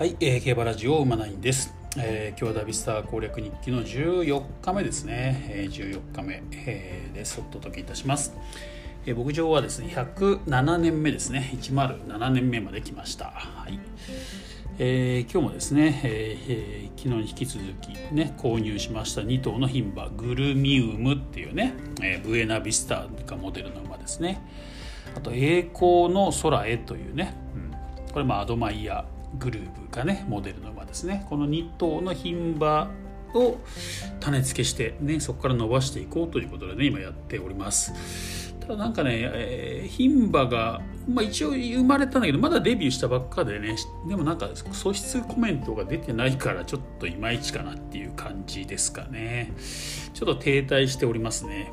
はい、えー、競馬ラジオ馬ナインです、えー、今日はダビスター攻略日記の14日目ですね、えー、14日目、えー、です。お届けいたします、えー、牧場はですね107年目ですね。107年目まで来ました。はい。えー、今日もですね、えーえー、昨日に引き続きね購入しました2頭の牝馬グルミウムっていうね、えー、ブエナビスタがモデルの馬ですね。あと栄光の空へというね、うん、これまあアドマイヤー。グルーブがねモデルの馬ですね。この2頭の牝馬を種付けしてねそこから伸ばしていこうということでね今やっております。ただなんかね、え、牝馬が、まあ、一応生まれたんだけどまだデビューしたばっかでねでもなんか素質コメントが出てないからちょっといまいちかなっていう感じですかね。ちょっと停滞しておりますね、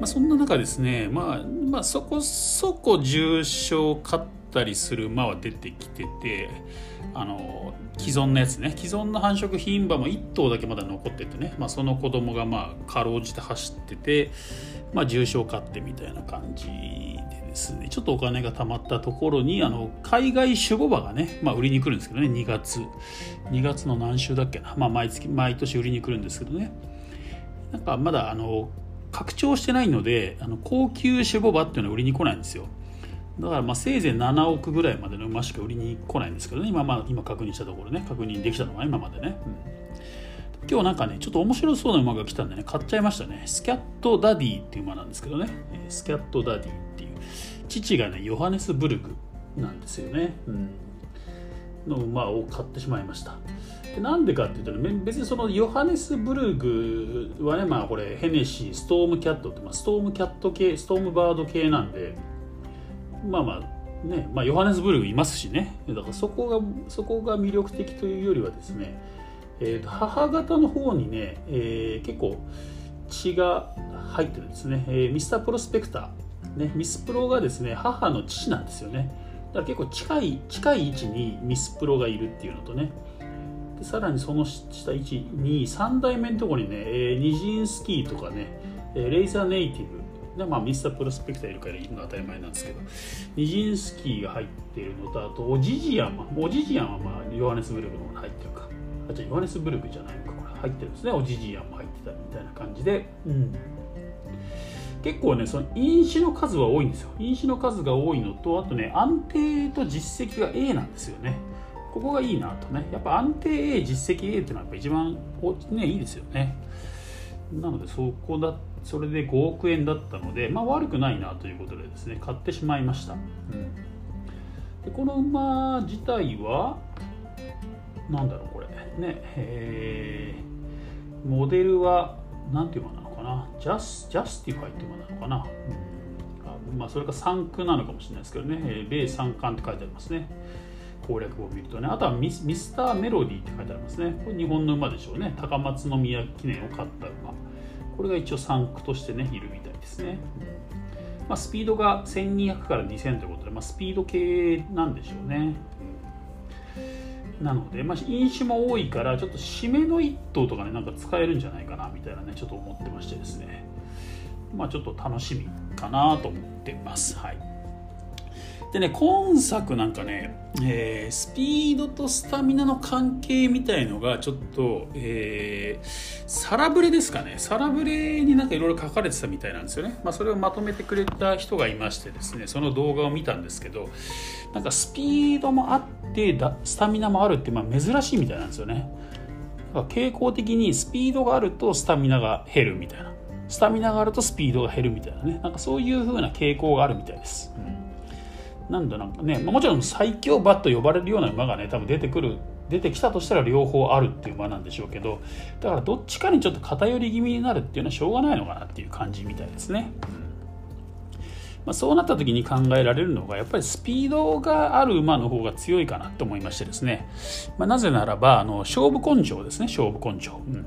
まあ、そんな中ですね、まあ、まあそこそこ重賞勝ったりする馬は出てきててあの既存のやつね。既存の繁殖牝馬も1頭だけまだ残っててね、まあ、その子供がまあかろうじて走ってて、まあ、重賞勝ってみたいな感じでですね。ちょっとお金が貯まったところにあの海外守護馬がね、まあ、売りに来るんですけどね。2月。2月の何週だっけな、まあ、毎月毎年売りに来るんですけどね。なんかまだあの拡張してないのであの高級守護馬っていうのは売りに来ないんですよ。だからまあせいぜい7億ぐらいまでの馬しか売りに来ないんですけどね。今,、まあ、今確認したところね。確認できたのは今までね、うん、今日なんかねちょっと面白そうな馬が来たんでね買っちゃいましたね。スキャットダディっていう馬なんですけどね。スキャットダディっていう父がねヨハネスブルグなんですよね、うん、の馬を買ってしまいました。でなんでかっていうと、ね、別にそのヨハネスブルグはねまあこれヘネシーストームキャットって、まあ、ストームキャット系ストームバード系なんでまあまあね、まあ、ヨハネスブルグいますしね。だからそこがそこが魅力的というよりはですね、えー、と母方の方にね、えー、結構血が入ってるんですね、えー、ミスタープロスペクター、ね、ミスプロがですね母の父なんですよね。だから結構近い近い位置にミスプロがいるっていうのとね。でさらにその下位置に3代目のところにね、えー、ニジンスキーとかねレイザーネイティブでまあ、ミスタープロスペクターいるからいるのは当たり前なんですけどニジンスキーが入っているのとあとオジジアンオジジアンはまあヨハネスブルグの方に入ってるか。あじゃあヨハネスブルグじゃないのかこれ入ってるんですね。オジジアンも入ってたみたいな感じで、うん、結構ねその飲酒の数は多いんですよ。飲酒の数が多いのとあとね安定と実績が A なんですよね。ここがいいなとね。やっぱ安定 A 実績 A っていうのはやっぱ一番ねいいですよねなのでそこだそれで5億円だったので、まあ、悪くないなということでですね買ってしまいました、うん、でこの馬自体は何だろうこれ。ねえー、モデルは何ていう馬なのかな？ジャスジャスティファイっていう馬なのかな、うん、まあ、それか産駒なのかもしれないですけどね、えー、米三冠って書いてありますね攻略を見るとねあとはミミスターメロディーって書いてありますね。これ日本の馬でしょうね。高松宮記念を勝った馬。これが一応産駒としてねいるみたいですね、まあ、スピードが1200から2000ということで、まあ、スピード系なんでしょうね、なので、まあ、飲酒も多いからちょっと締めの1頭とかねなんか使えるんじゃないかなみたいなねちょっと思ってましてですね。まあちょっと楽しみかなと思ってます。はいでね今作なんかね、えー、スピードとスタミナの関係みたいのがちょっと、えー、サラブレですかね。サラブレになんかいろいろ書かれてたみたいなんですよね、まあ、それをまとめてくれた人がいましてですねその動画を見たんですけどなんかスピードもあってスタミナもあるってまあ珍しいみたいなんですよね。傾向的にスピードがあるとスタミナが減るみたいな。スタミナがあるとスピードが減るみたいなね。なんかそういう風な傾向があるみたいです、うん。なんだなんかね、まあ、もちろん最強馬と呼ばれるような馬がね多分出てくる出てきたとしたら両方あるっていう馬なんでしょうけどだからどっちかにちょっと偏り気味になるっていうのはしょうがないのかなっていう感じみたいですね。まあ、そうなった時に考えられるのがやっぱりスピードがある馬の方が強いかなと思いましてですね、まあ、なぜならばあの勝負根性ですね勝負根性、うん、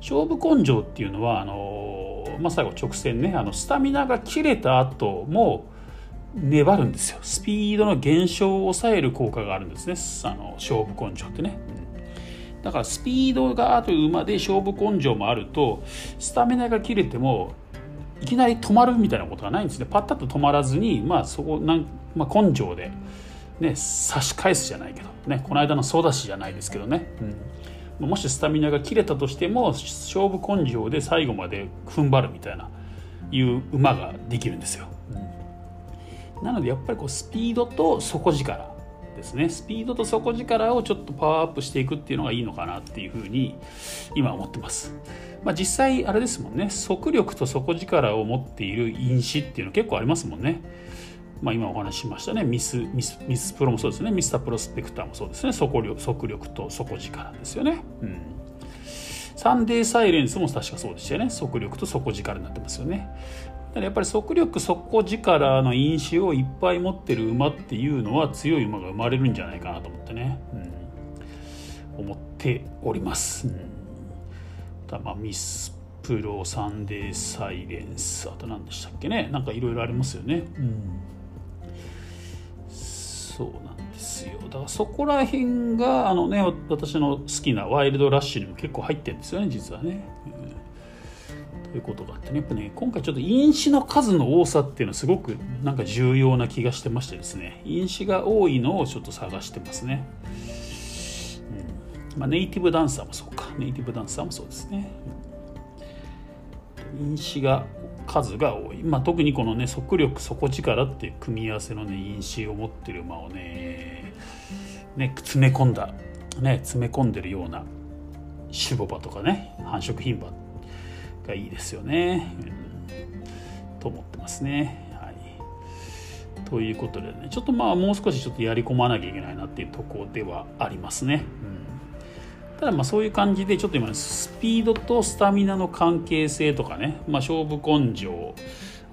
勝負根性っていうのはあの、まあ、最後直線ねあのスタミナが切れた後も粘るんですよ。スピードの減少を抑える効果があるんですね。あの勝負根性ってね、うん、だからスピードがある馬で勝負根性もあるとスタミナが切れてもいきなり止まるみたいなことがないんですね。パッタッと止まらずにまあそこなん、まあ、根性でね、差し返すじゃないけど、ね、この間のソダシじゃないですけどね、うん、もしスタミナが切れたとしても勝負根性で最後まで踏ん張るみたいないう馬ができるんですよ、なのでやっぱりこうスピードと底力ですね。スピードと底力をちょっとパワーアップしていくっていうのがいいのかなっていうふうに今思ってます、まあ、実際あれですもんね。速力と底力を持っている因子っていうの結構ありますもんね。まあ、今お話ししましたね。ミスミスミスプロもそうですね。ミスタープロスペクターもそうですね。速力速力と底力ですよね、うん、サンデーサイレンスも確かそうでしたよね。速力と底力になってますよね。だからやっぱり速力底力の因子をいっぱい持ってる馬っていうのは強い馬が生まれるんじゃないかなと思ってね、うん、思っております、うん、だまあミスプロサンデーサイレンス。あと何でしたっけね。なんかいろいろありますよね、うん。そうなんですよ。だからそこら辺があのね私の好きなワイルドラッシュにも結構入ってるんですよね実はね、うん、いうことがあってね。やっぱね今回ちょっと因子の数の多さっていうのはすごくなんか重要な気がしてましてですね。因子が多いのをちょっと探してますね、うん。まあ、ネイティブダンサーもそうか。ネイティブダンサーもそうですね。因子が数が多い、まあ、特にこのね速力底力っていう組み合わせのね因子を持ってる馬をねね詰め込んだね詰め込んでるようなシボバとかね繁殖牝馬がいいですよね、うん、と思ってますね。はい、ということでねちょっとまあもう少しちょっとやり込まなきゃいけないなっていうところではありますね。うんただまあそういう感じでちょっと今ねスピードとスタミナの関係性とかね、まあ、勝負根性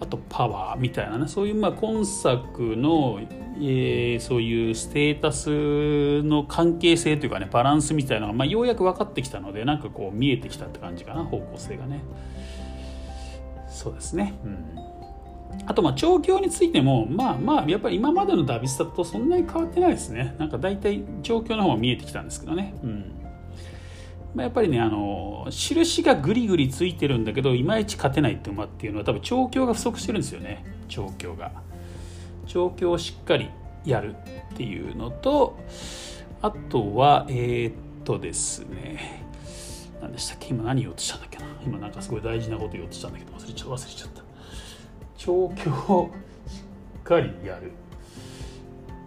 あとパワーみたいなねそういうまあ今作の、えー、そういうステータスの関係性というかねバランスみたいなのが、まあ、ようやく分かってきたのでなんかこう見えてきたって感じかな方向性がね。そうですね。うん。あとまあ調教についてもまあまあやっぱり今までのダビスタとそんなに変わってないですね。なんか大体調教の方が見えてきたんですけどね。うん。まあ、やっぱりねあの印がぐりぐりついてるんだけどいまいち勝てないって馬っていうのは多分調教が不足してるんですよね。調教が。調教をしっかりやるっていうのとあとはえー、っとですね。何でしたっけ？今何言おうとしたんだっけな？今なんかすごい大事なこと言おうとしたんだけど忘れちゃ忘れちゃった。調教をしっかりやる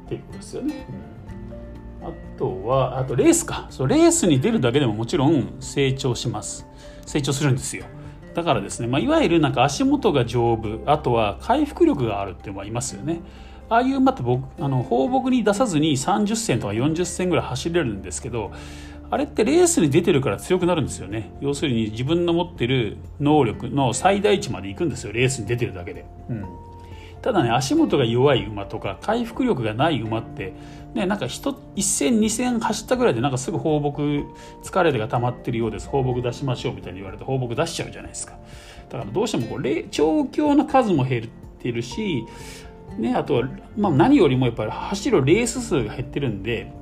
っていうことですよね、うん。あとはあとレースか。そうレースに出るだけでももちろん成長します。成長するんですよ。だからですね、まあ、いわゆるなんか足元が丈夫あとは回復力があるっていうのはいますよね。ああいう馬って僕あの放牧に出さずに30戦とか40戦ぐらい走れるんですけどあれってレースに出てるから強くなるんですよね。要するに自分の持ってる能力の最大値まで行くんですよレースに出てるだけで、うん、ただね足元が弱い馬とか回復力がない馬ってねなんか1戦2戦走ったぐらいでなんかすぐ放牧疲れが溜まってるようです。放牧出しましょうみたいに言われて放牧出しちゃうじゃないですか。だからどうしてもこう調教の数も減ってるしね、あとは、まあ、何よりもやっぱり走るレース数が減ってるんで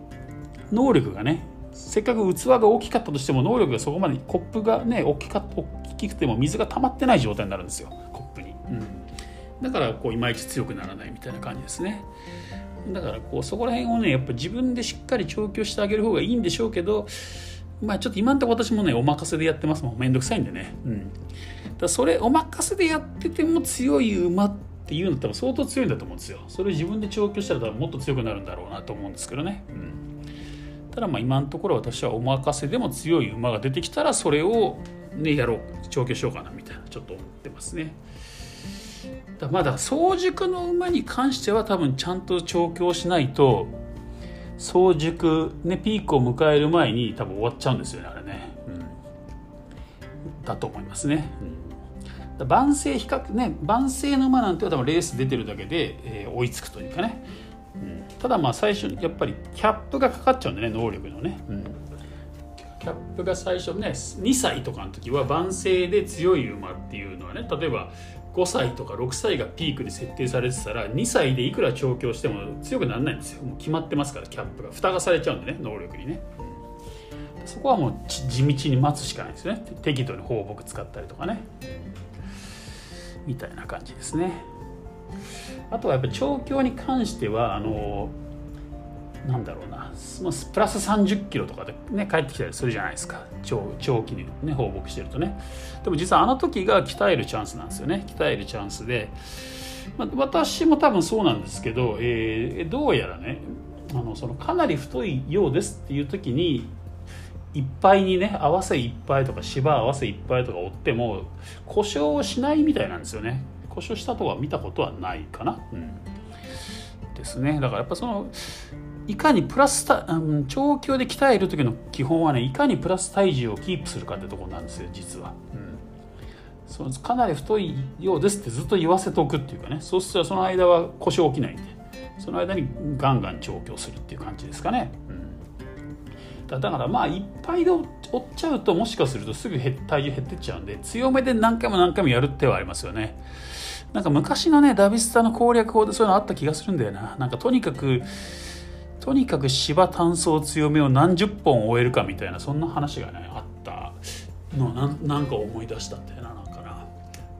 能力がねせっかく器が大きかったとしても能力がそこまでコップがね大きか大きくても水が溜まってない状態になるんですよ。コップに。うん。だからこういまいち強くならないみたいな感じですね。だからこうそこら辺をねやっぱ自分でしっかり調教してあげる方がいいんでしょうけどまあちょっと今んとこ私もねお任せでやってますもん。めんどくさいんでね。うん。だそれお任せでやってても強い馬っていうの多分相当強いんだと思うんですよ。それ自分で調教したら多分もっと強くなるんだろうなと思うんですけどね。うん。ただまあ今のところ私はお任せでも強い馬が出てきたらそれをねやろう。調教しようかなみたいなちょっと思ってますね。だまだ早熟の馬に関しては多分ちゃんと調教しないと早熟、ね、ピークを迎える前に多分終わっちゃうんですよねあれね、うん、だと思いますね、うん、万世比較ね万世の馬なんては多分レース出てるだけで、えー、追いつくというかね、うん、ただまあ最初にやっぱりキャップがかかっちゃうんでね能力のね、うん、キャップが最初ね2歳とかの時は万世で強い馬っていうのはね例えば5歳とか6歳がピークで設定されてたら2歳でいくら調教しても強くならないんですよ。もう決まってますからキャップが。蓋がされちゃうんでね能力にね、そこはもう地道に待つしかないですね。適度に放牧使ったりとかね。みたいな感じですね。あとはやっぱ調教に関してはあのなんだろうな。プラス30キロとかでね帰ってきたりするじゃないですか。長長期にね放牧してるとね。でも実はあの時が鍛えるチャンスなんですよね。鍛えるチャンスで、まあ、私も多分そうなんですけど、えー、どうやらねあのそのかなり太いようですっていう時にいっぱいにね合わせいっぱいとか芝合わせいっぱいとか追っても故障しないみたいなんですよね。故障したとは見たことはないかな、うん、ですね。だからやっぱそのいかにプラスた、うん、長距離で鍛える時の基本はねいかにプラス体重をキープするかってところなんですよ実は、うん、そのかなり太いようですってずっと言わせておくっていうかね。そうしたらその間は故障起きないんで。その間にガンガン調教するっていう感じですかね、うん、だからまあいっぱいで追っちゃうともしかするとすぐ体重減ってっちゃうんで強めで何回も何回もやるってはありますよね。なんか昔のねダビスタの攻略法でそういうのあった気がするんだよな。なんかとにかくとにかく芝単層強めを何十本終えるかみたいなそんな話がねあったのなんか思い出したんだよななんかな。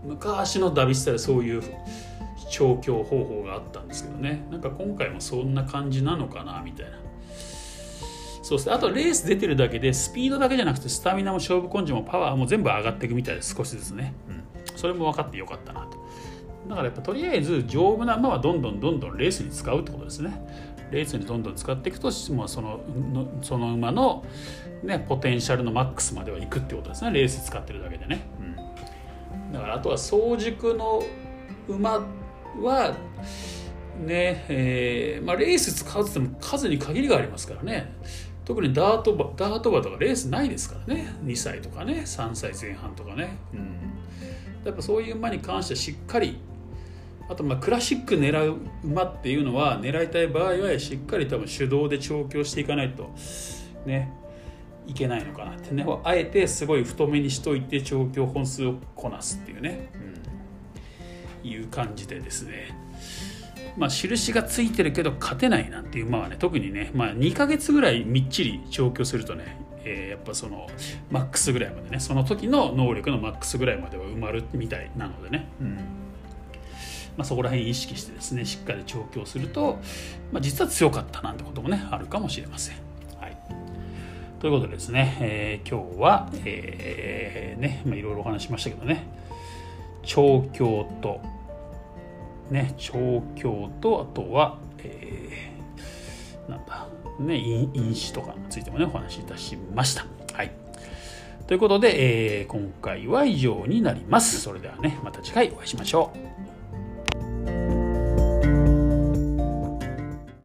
昔のダビスタでそういう調教方法があったんですけどね。なんか今回もそんな感じなのかなみたいな。そうですね。あとレース出てるだけでスピードだけじゃなくてスタミナも勝負根性もパワーも全部上がっていくみたいです。少しずつね、うん、それも分かってよかったなと。だからやっぱとりあえず丈夫な馬はどんどんどんどんレースに使うってことですね。レースにどんどん使っていくと、まあ、そのその馬の、ね、ポテンシャルのマックスまではいくってことですね。レース使ってるだけでね、うん、だからあとは早熟の馬はねえーまあ、レース使うっても数に限りがありますからね。特にダート馬ダート馬とかレースないですからね。2歳とかね3歳前半とかね、うん、やっぱそういう馬に関してはしっかりあとまあクラシック狙う馬っていうのは狙いたい場合はしっかり多分手動で調教していかないとねいけないのかなってね。あえてすごい太めにしといて調教本数をこなすっていうね、うん、いう感じでですね。まあ印がついてるけど勝てないなんていう馬はね特にね、まあ、2ヶ月ぐらいみっちり調教するとねえー、やっぱそのマックスぐらいまでねその時の能力のマックスぐらいまでは埋まるみたいなのでね、うんまあ、そこら辺意識してですねしっかり調教すると、まあ、実は強かったなんてこともねあるかもしれません。はい、ということでですね、えー、今日は、えー、ねまあ、いろいろお話しましたけどね調教とね調教とあとは、えー、なんだね因子とかについてもねお話しいたしました。はいということで、えー、今回は以上になります。それではね、また次回お会いしましょう。